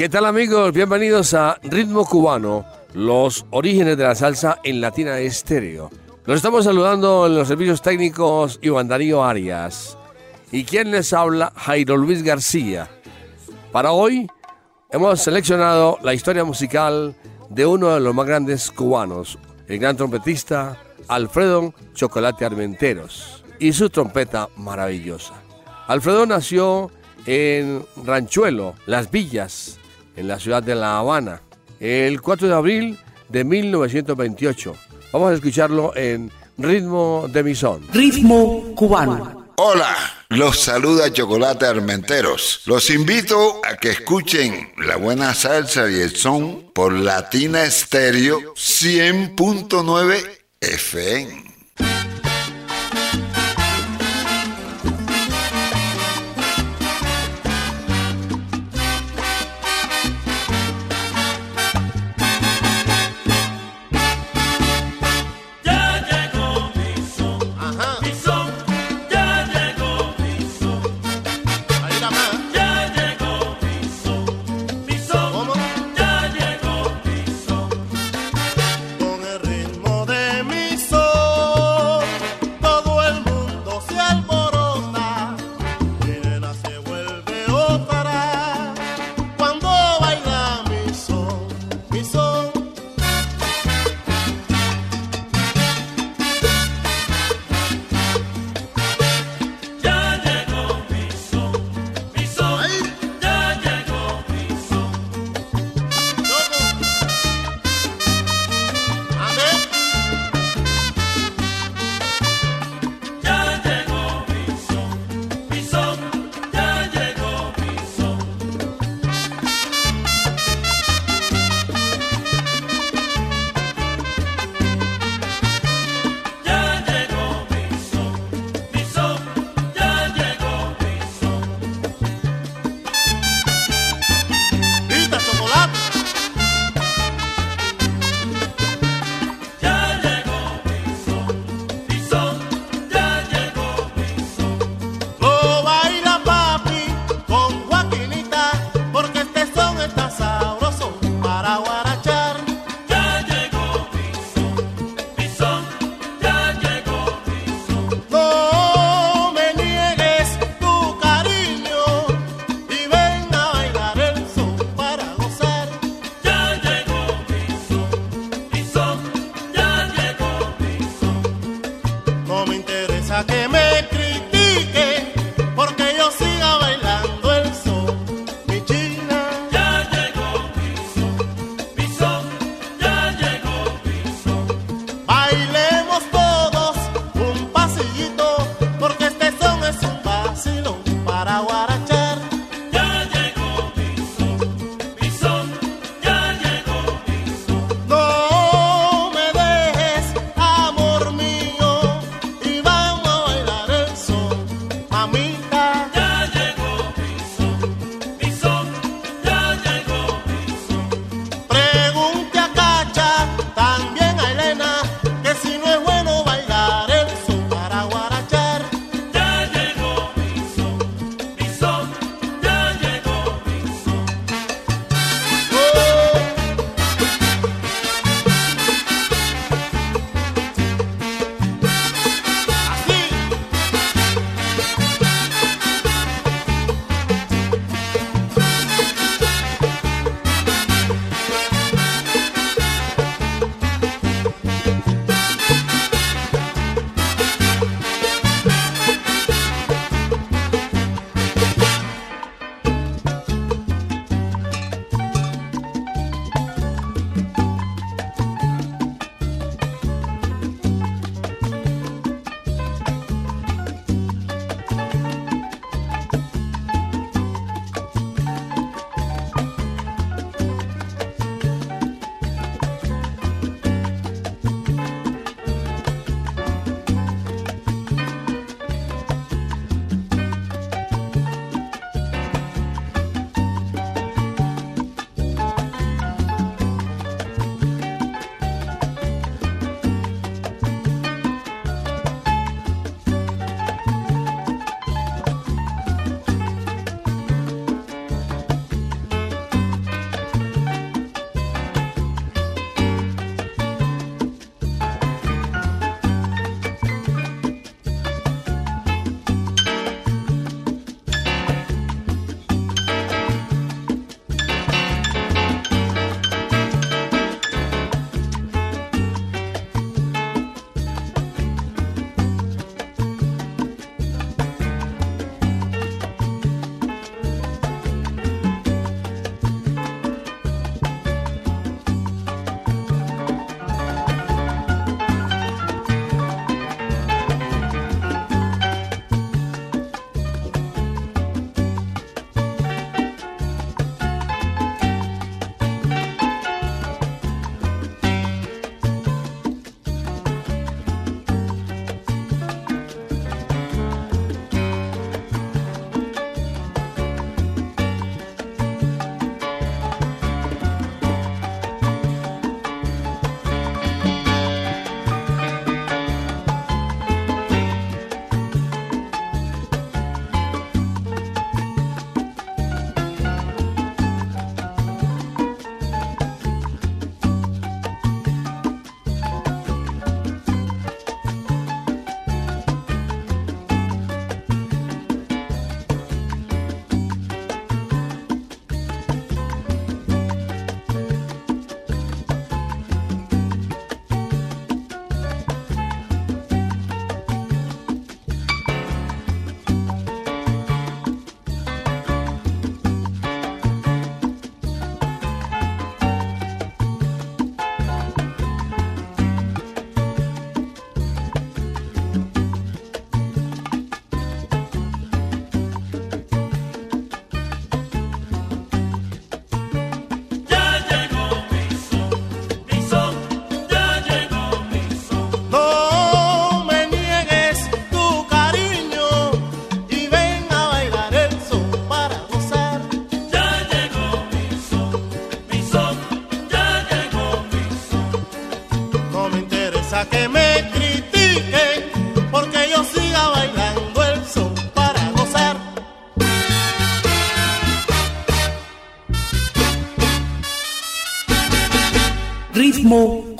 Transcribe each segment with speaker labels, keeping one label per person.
Speaker 1: ¿Qué tal amigos? Bienvenidos a Ritmo Cubano, los orígenes de la salsa en Latina Estéreo. Los estamos saludando en los servicios técnicos Iván Darío Arias. ¿Y quien les habla? Jairo Luis García. Para hoy hemos seleccionado la historia musical de uno de los más grandes cubanos, el gran trompetista Alfredo Chocolate Armenteros, y su trompeta maravillosa. Alfredo nació en Ranchuelo, Las Villas, en la ciudad de La Habana, el 4 de abril de 1928. Vamos a escucharlo en Ritmo de Misón.
Speaker 2: Ritmo cubano.
Speaker 3: Hola, los saluda Chocolate Armenteros. Los invito a que escuchen la buena salsa y el son por Latina Estéreo 100.9 FM.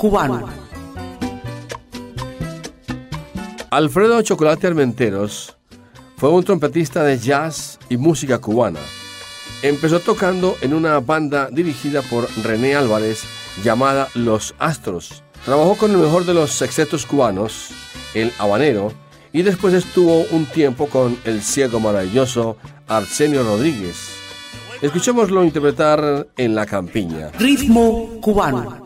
Speaker 4: cubano.
Speaker 1: Alfredo Chocolate Armenteros fue un trompetista de jazz y música cubana. Empezó tocando en una banda dirigida por René Álvarez llamada Los Astros. Trabajó con el mejor de los sextetos cubanos, el habanero, y después estuvo un tiempo con el ciego maravilloso Arsenio Rodríguez. Escuchémoslo interpretar en la campiña.
Speaker 4: Ritmo cubano.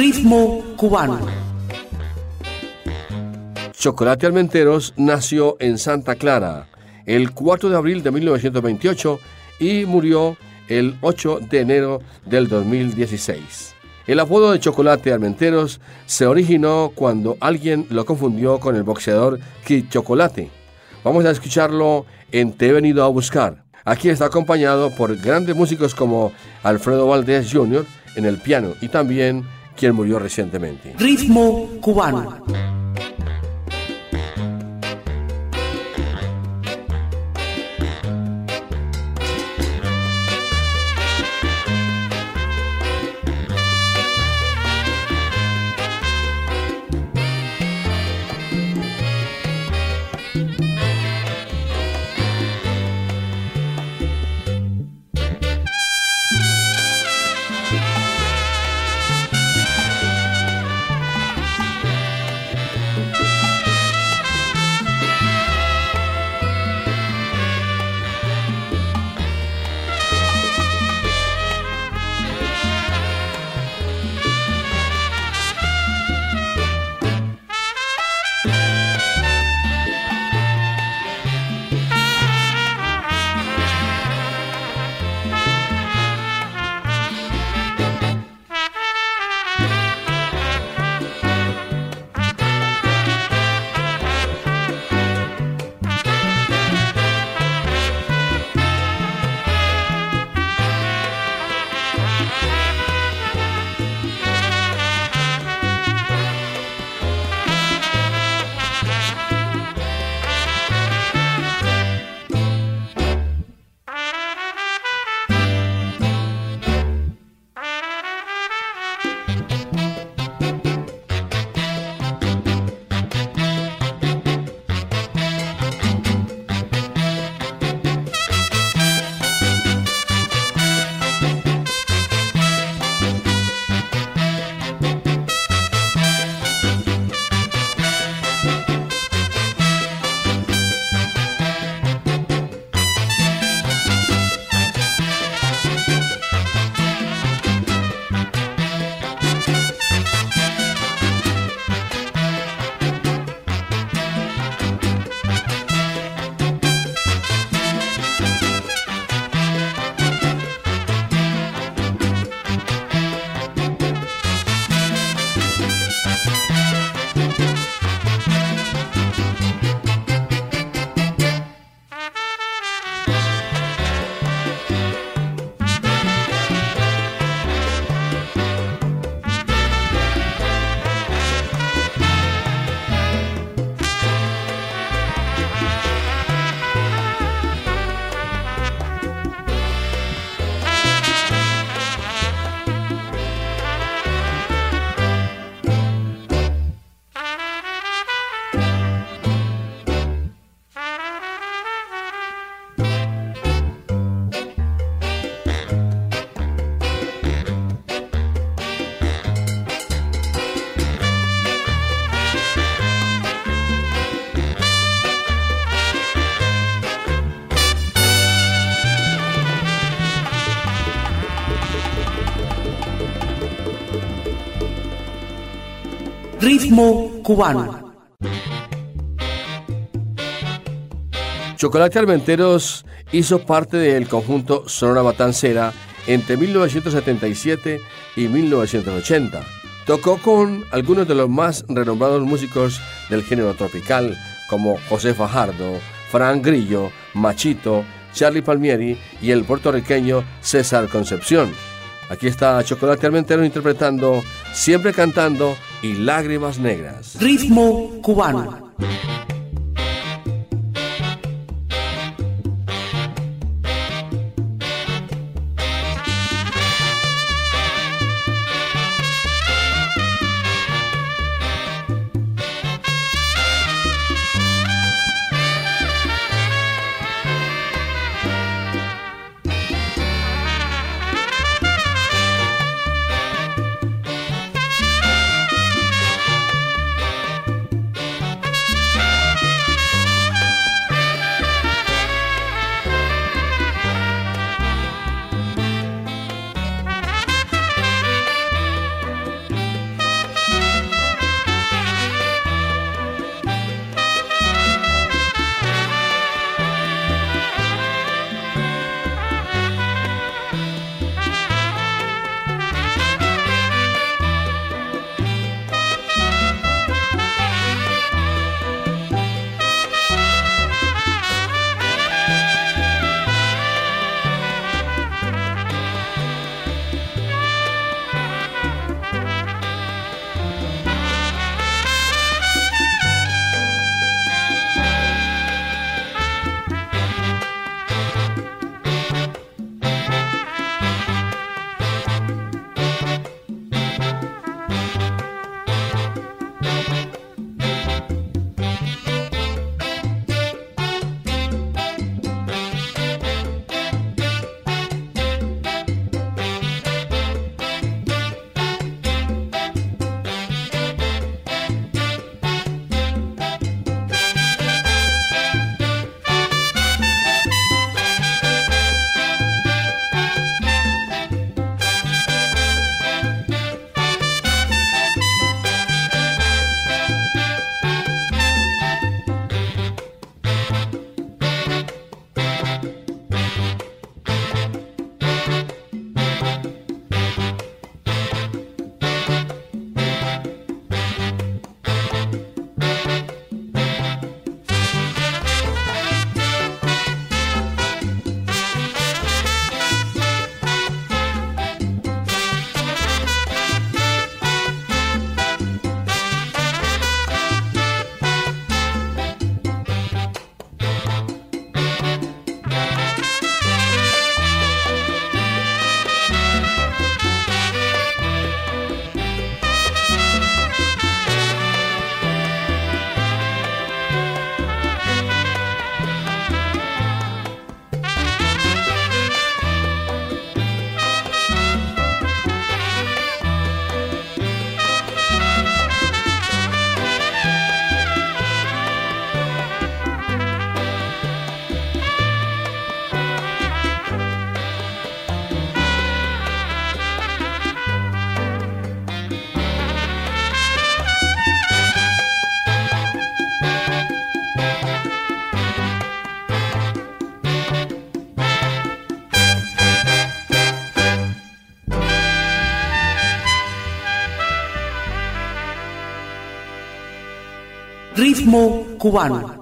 Speaker 4: Ritmo cubano.
Speaker 1: Chocolate Almenteros nació en Santa Clara el 4 de abril de 1928 y murió el 8 de enero del 2016. El apodo de Chocolate Almenteros se originó cuando alguien lo confundió con el boxeador Kid Chocolate. Vamos a escucharlo en Te he venido a buscar. Aquí está acompañado por grandes músicos como Alfredo Valdés Jr. en el piano y también quien murió recientemente.
Speaker 4: Ritmo cubano. Ritmo cubano.
Speaker 1: Chocolate Almenteros hizo parte del conjunto Sonora Matancera entre 1977 y 1980. Tocó con algunos de los más renombrados músicos del género tropical, como José Fajardo, Fran Grillo, Machito, Charlie Palmieri y el puertorriqueño César Concepción. Aquí está Chocolate Almentero interpretando Siempre cantando y Lágrimas Negras.
Speaker 4: Ritmo cubano.
Speaker 2: Gizmo cubano.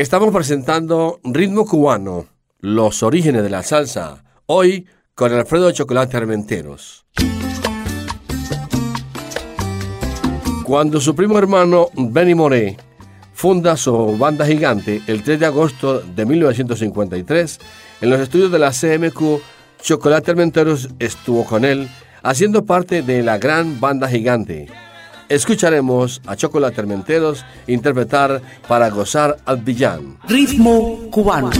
Speaker 1: Estamos presentando Ritmo Cubano, los orígenes de la salsa, hoy con Alfredo Chocolate Armenteros. Cuando su primo hermano Benny Moré funda su banda gigante el 3 de agosto de 1953, en los estudios de la CMQ, Chocolate Armenteros estuvo con él, haciendo parte de la gran banda gigante. Escucharemos a Chocolate Armenteros interpretar para gozar al villán.
Speaker 2: Ritmo cubano.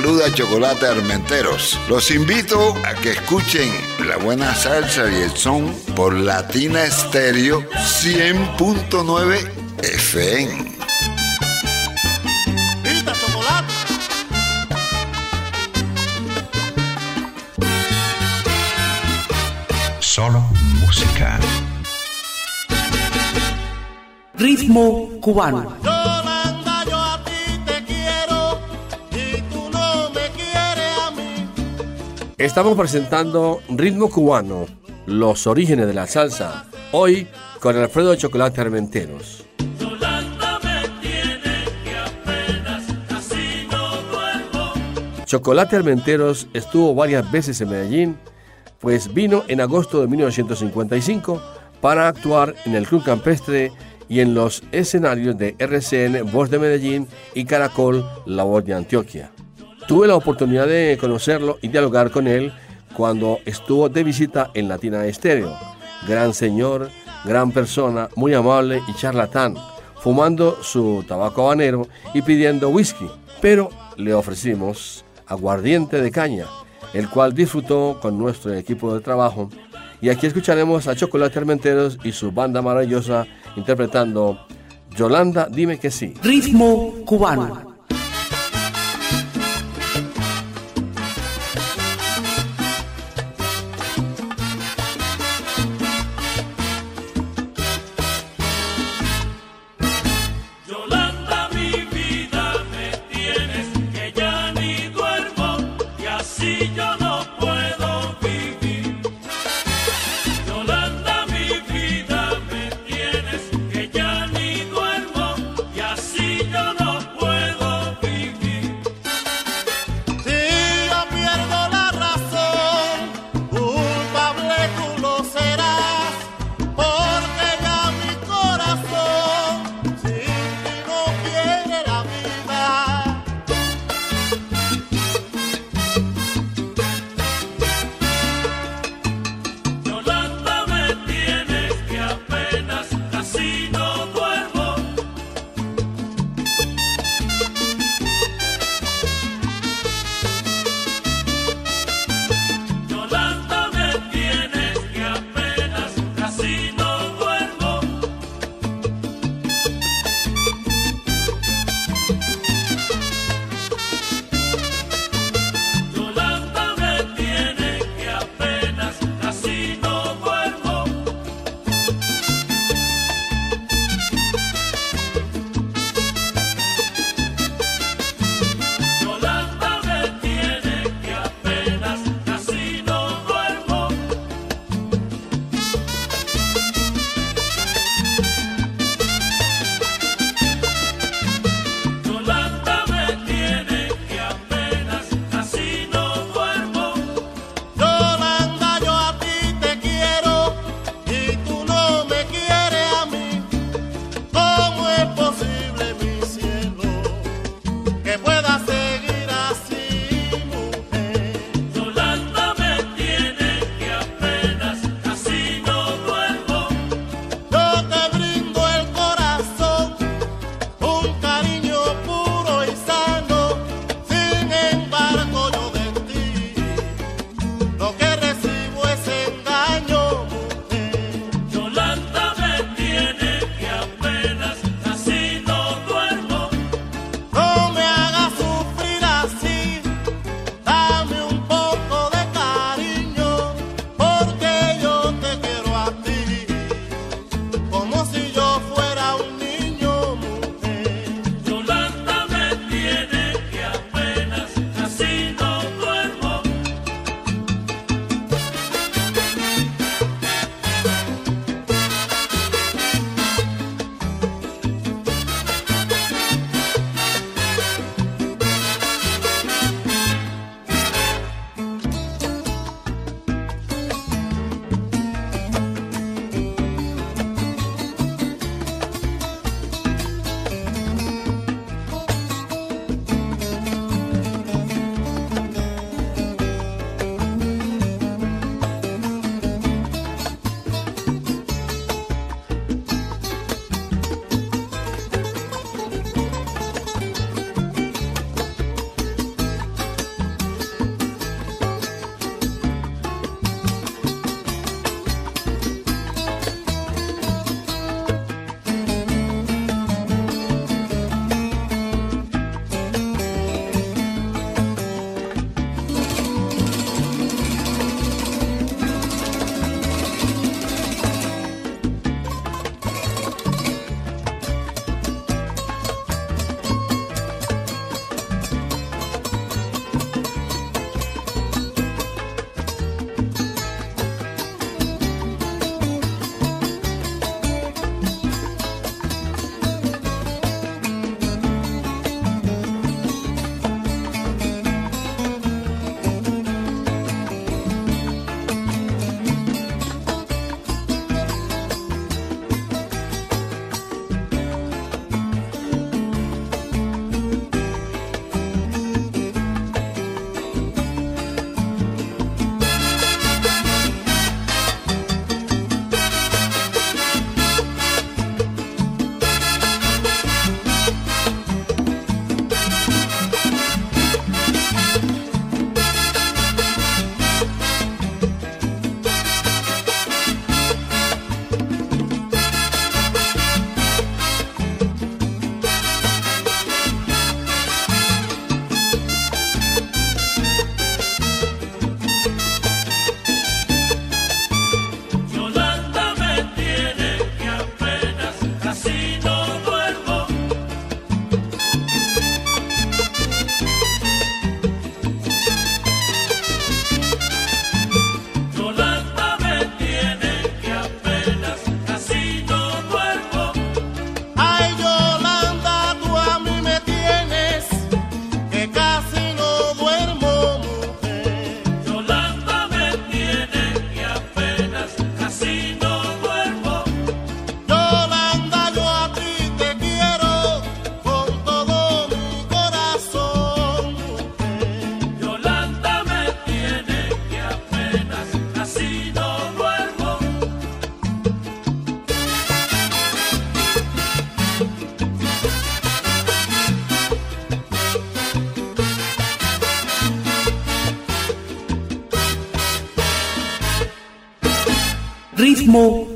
Speaker 3: Saluda Chocolate Armenteros. Los invito a que escuchen la buena salsa y el son por Latina Estéreo 100.9 FM.
Speaker 5: Solo música.
Speaker 4: Ritmo cubano.
Speaker 1: Estamos presentando Ritmo Cubano, los orígenes de la salsa, hoy con Alfredo Chocolate Armenteros. Chocolate Armenteros estuvo varias veces en Medellín, pues vino en agosto de 1955 para actuar en el Club Campestre y en los escenarios de RCN Voz de Medellín y Caracol La Voz de Antioquia. Tuve la oportunidad de conocerlo y dialogar con él cuando estuvo de visita en Latina Estéreo. Gran señor, gran persona, muy amable y charlatán, fumando su tabaco habanero y pidiendo whisky, pero le ofrecimos aguardiente de caña, el cual disfrutó con nuestro equipo de trabajo. Y aquí escucharemos a Chocolate Armenteros y su banda maravillosa interpretando Yolanda, dime que sí.
Speaker 4: Ritmo cubano.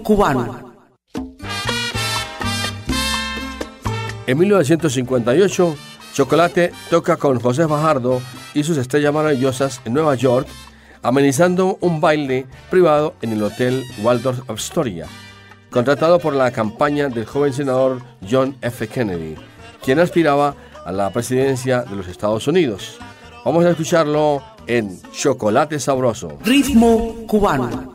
Speaker 4: cubano.
Speaker 1: En 1958, Chocolate toca con José Fajardo y sus estrellas maravillosas en Nueva York, amenizando un baile privado en el Hotel Waldorf Astoria, contratado por la campaña del joven senador John F. Kennedy, quien aspiraba a la presidencia de los Estados Unidos. Vamos a escucharlo en Chocolate Sabroso.
Speaker 4: Ritmo cubano.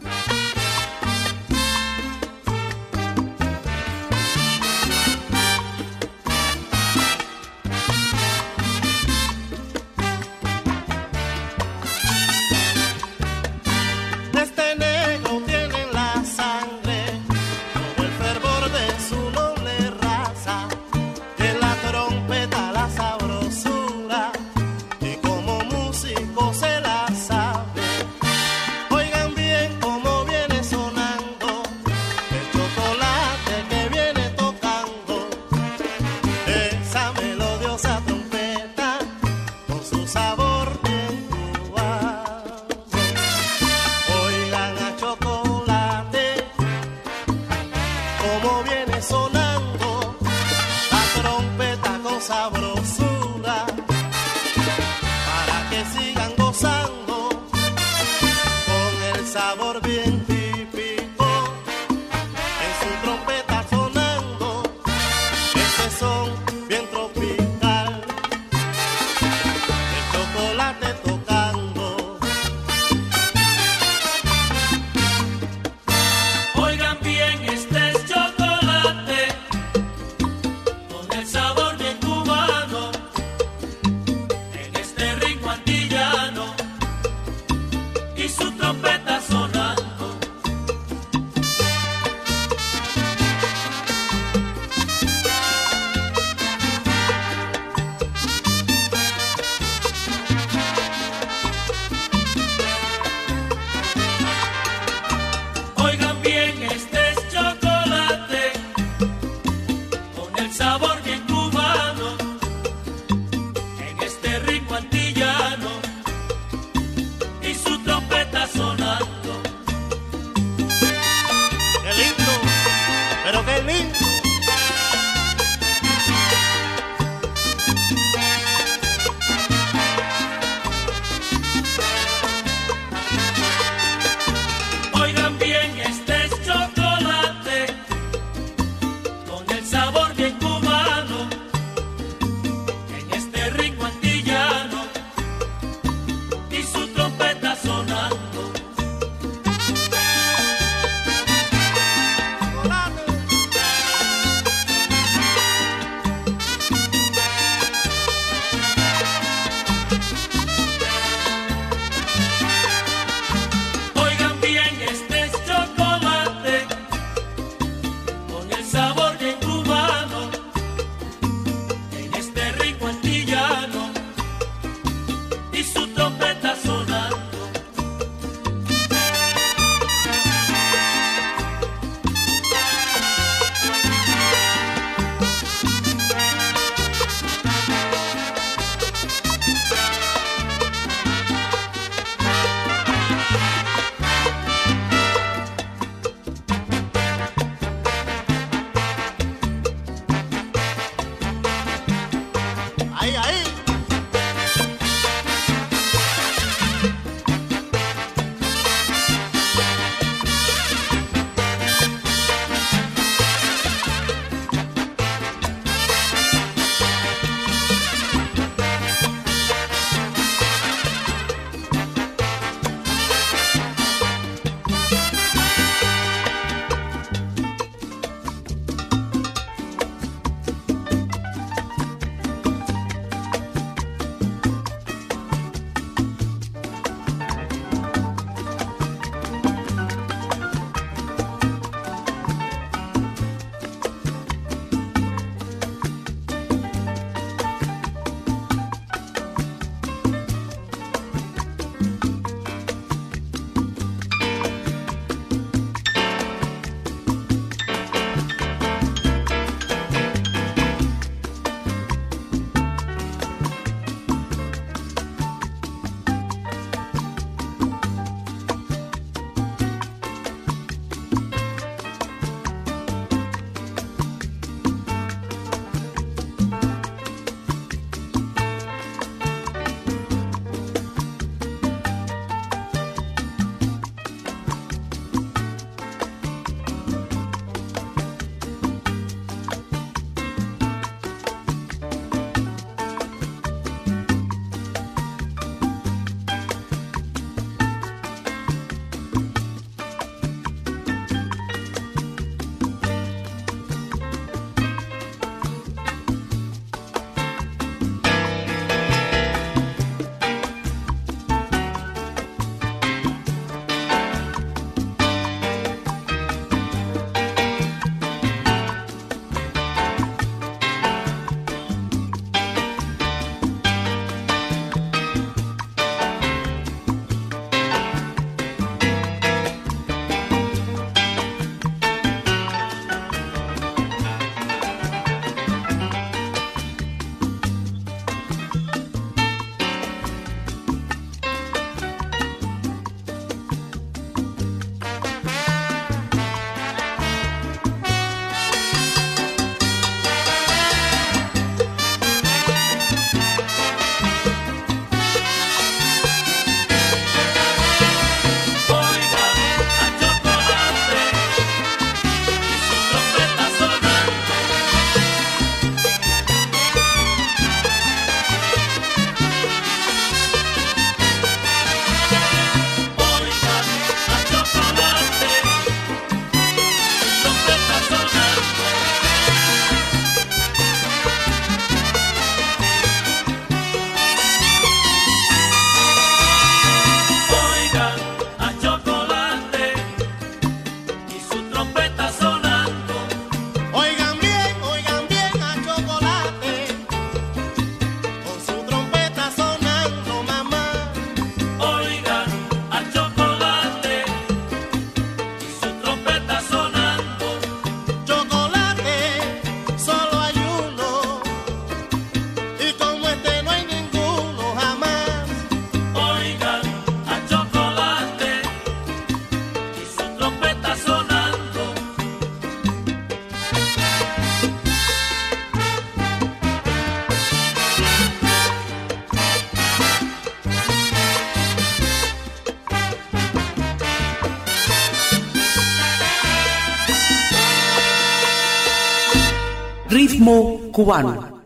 Speaker 6: cubano.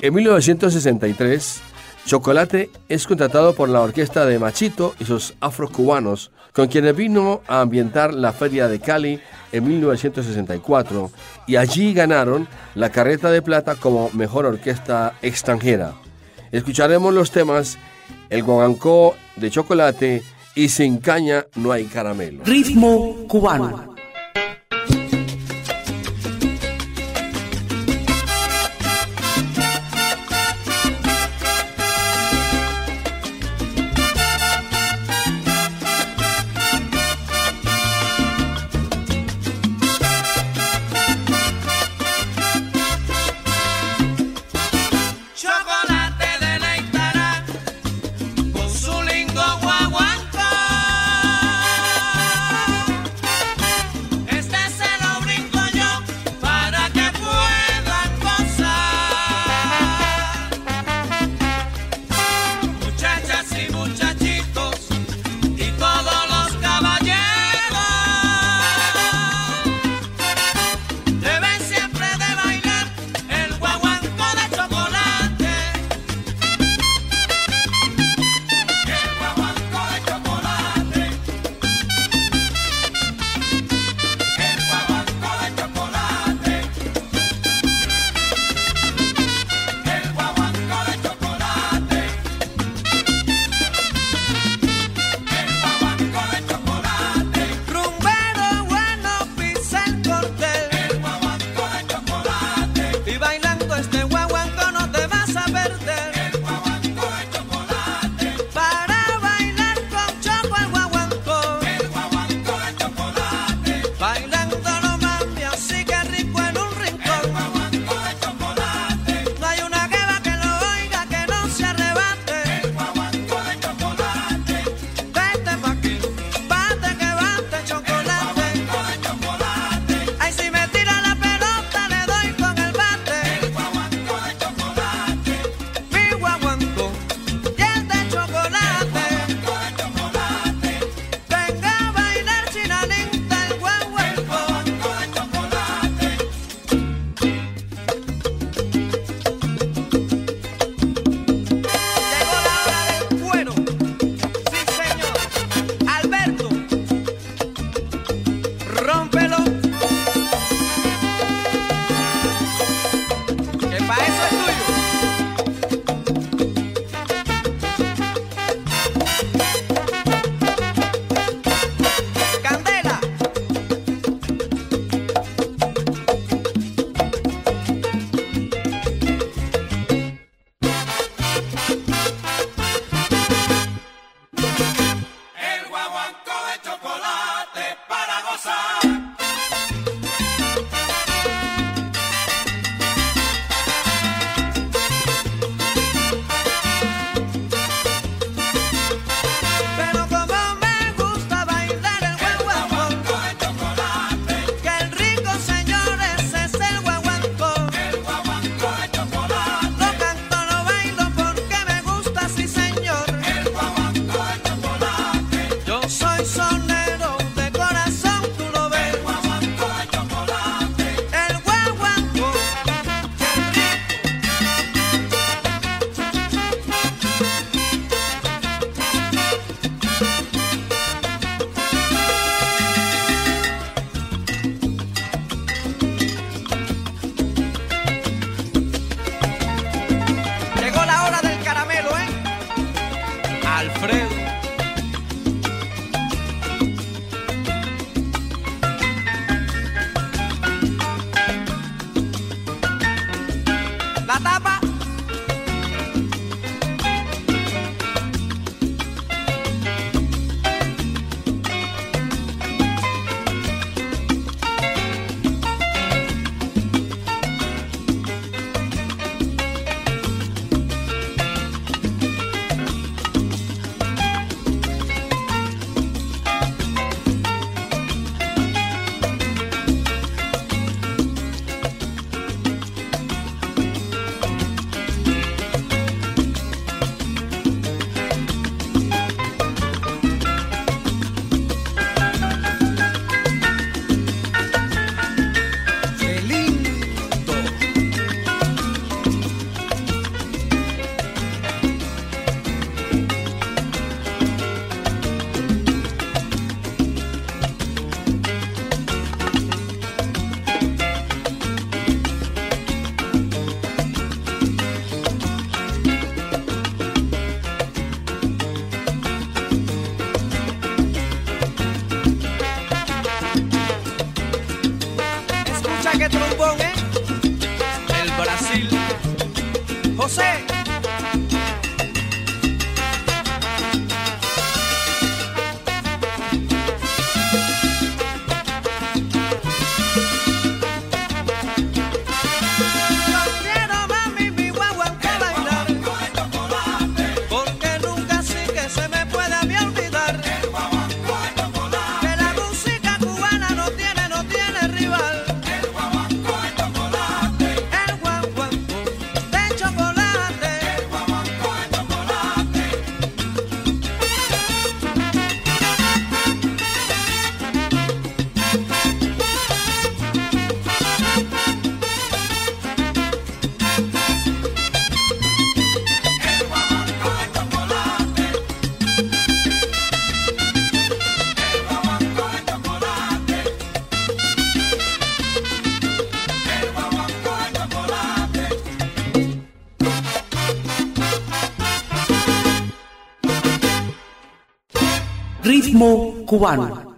Speaker 6: En
Speaker 1: 1963, Chocolate es contratado por la orquesta de Machito y sus afrocubanos, con quienes vino a ambientar la Feria de Cali en 1964 y allí ganaron la Carreta de Plata como mejor orquesta extranjera. Escucharemos los temas El Guagancó de Chocolate y Sin Caña No Hay Caramelo.
Speaker 2: Ritmo cubano.
Speaker 4: Ritmo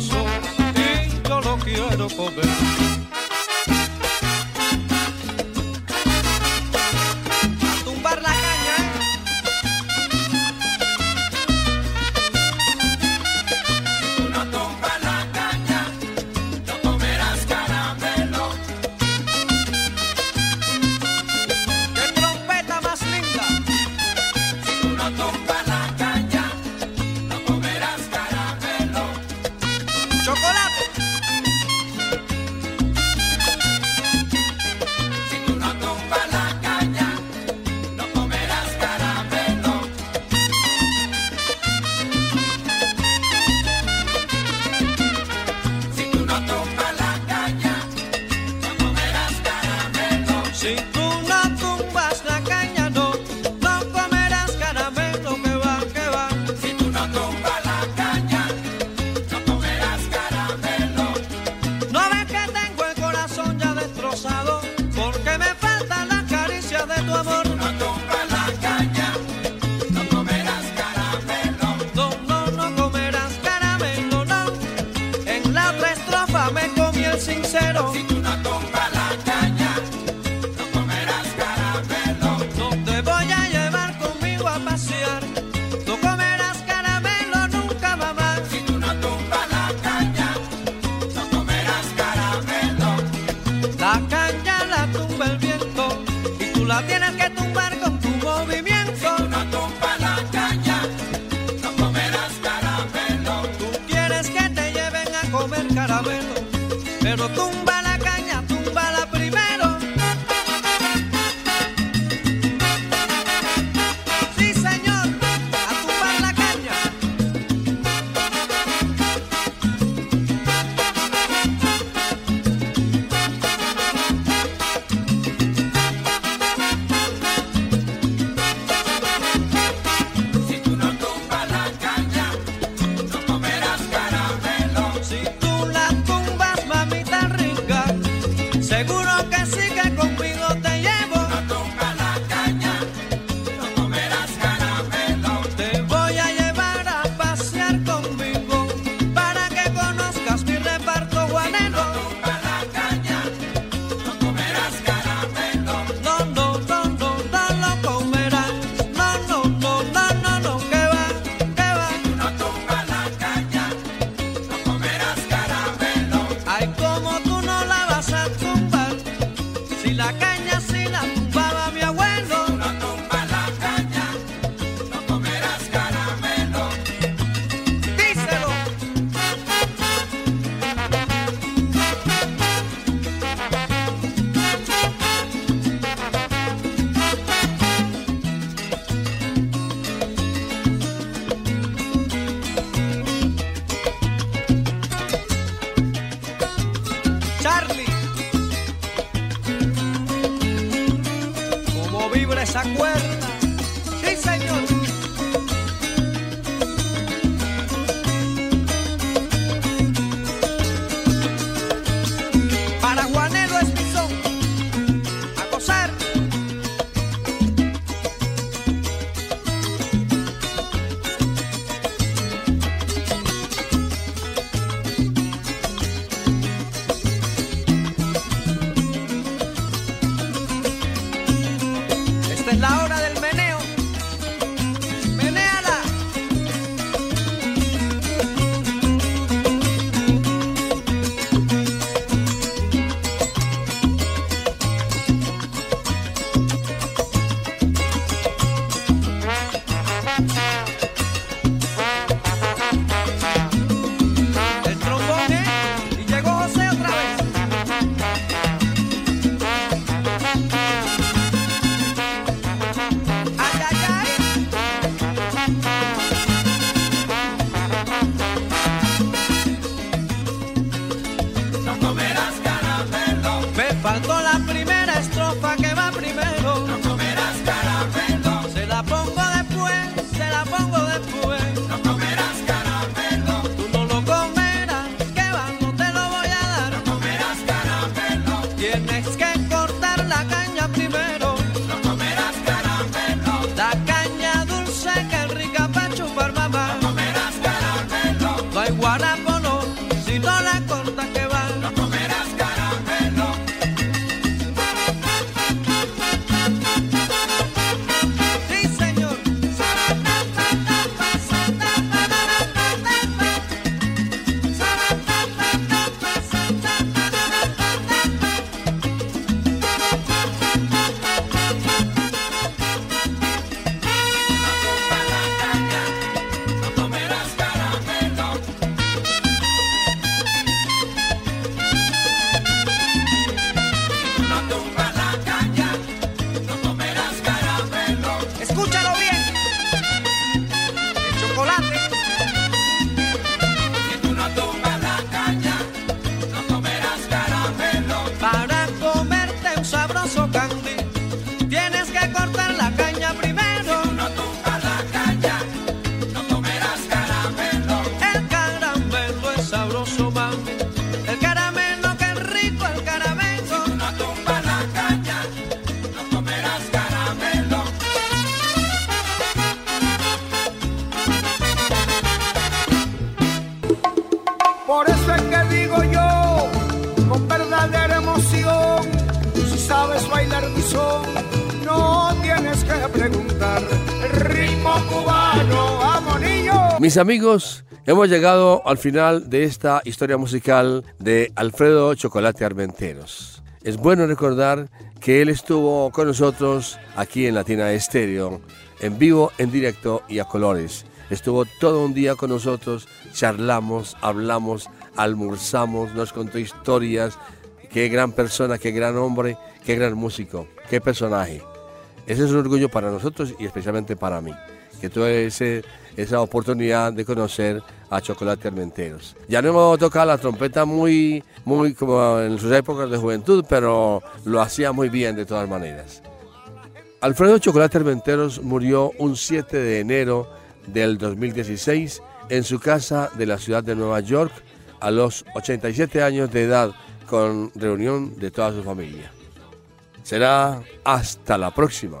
Speaker 2: sabroso y yo lo quiero comer.
Speaker 1: Mis amigos, hemos llegado al final de esta historia musical de Alfredo Chocolate Armenteros. Es bueno recordar que él estuvo con nosotros aquí en Latina Estéreo, en vivo, en directo y a colores. Estuvo todo un día con nosotros, charlamos, hablamos, almorzamos, nos contó historias. Qué gran persona, qué gran hombre, qué gran músico, qué personaje. Ese es un orgullo para nosotros y especialmente para mí, que tuve ese, esa oportunidad de conocer a Chocolate Armenteros. Ya no hemos tocado la trompeta muy, muy como en sus épocas de juventud, pero lo hacía muy bien de todas maneras. Alfredo Chocolate Armenteros murió un 7 de enero del 2016 en su casa de la ciudad de Nueva York a los 87 años de edad con reunión de toda su familia. Será hasta la próxima.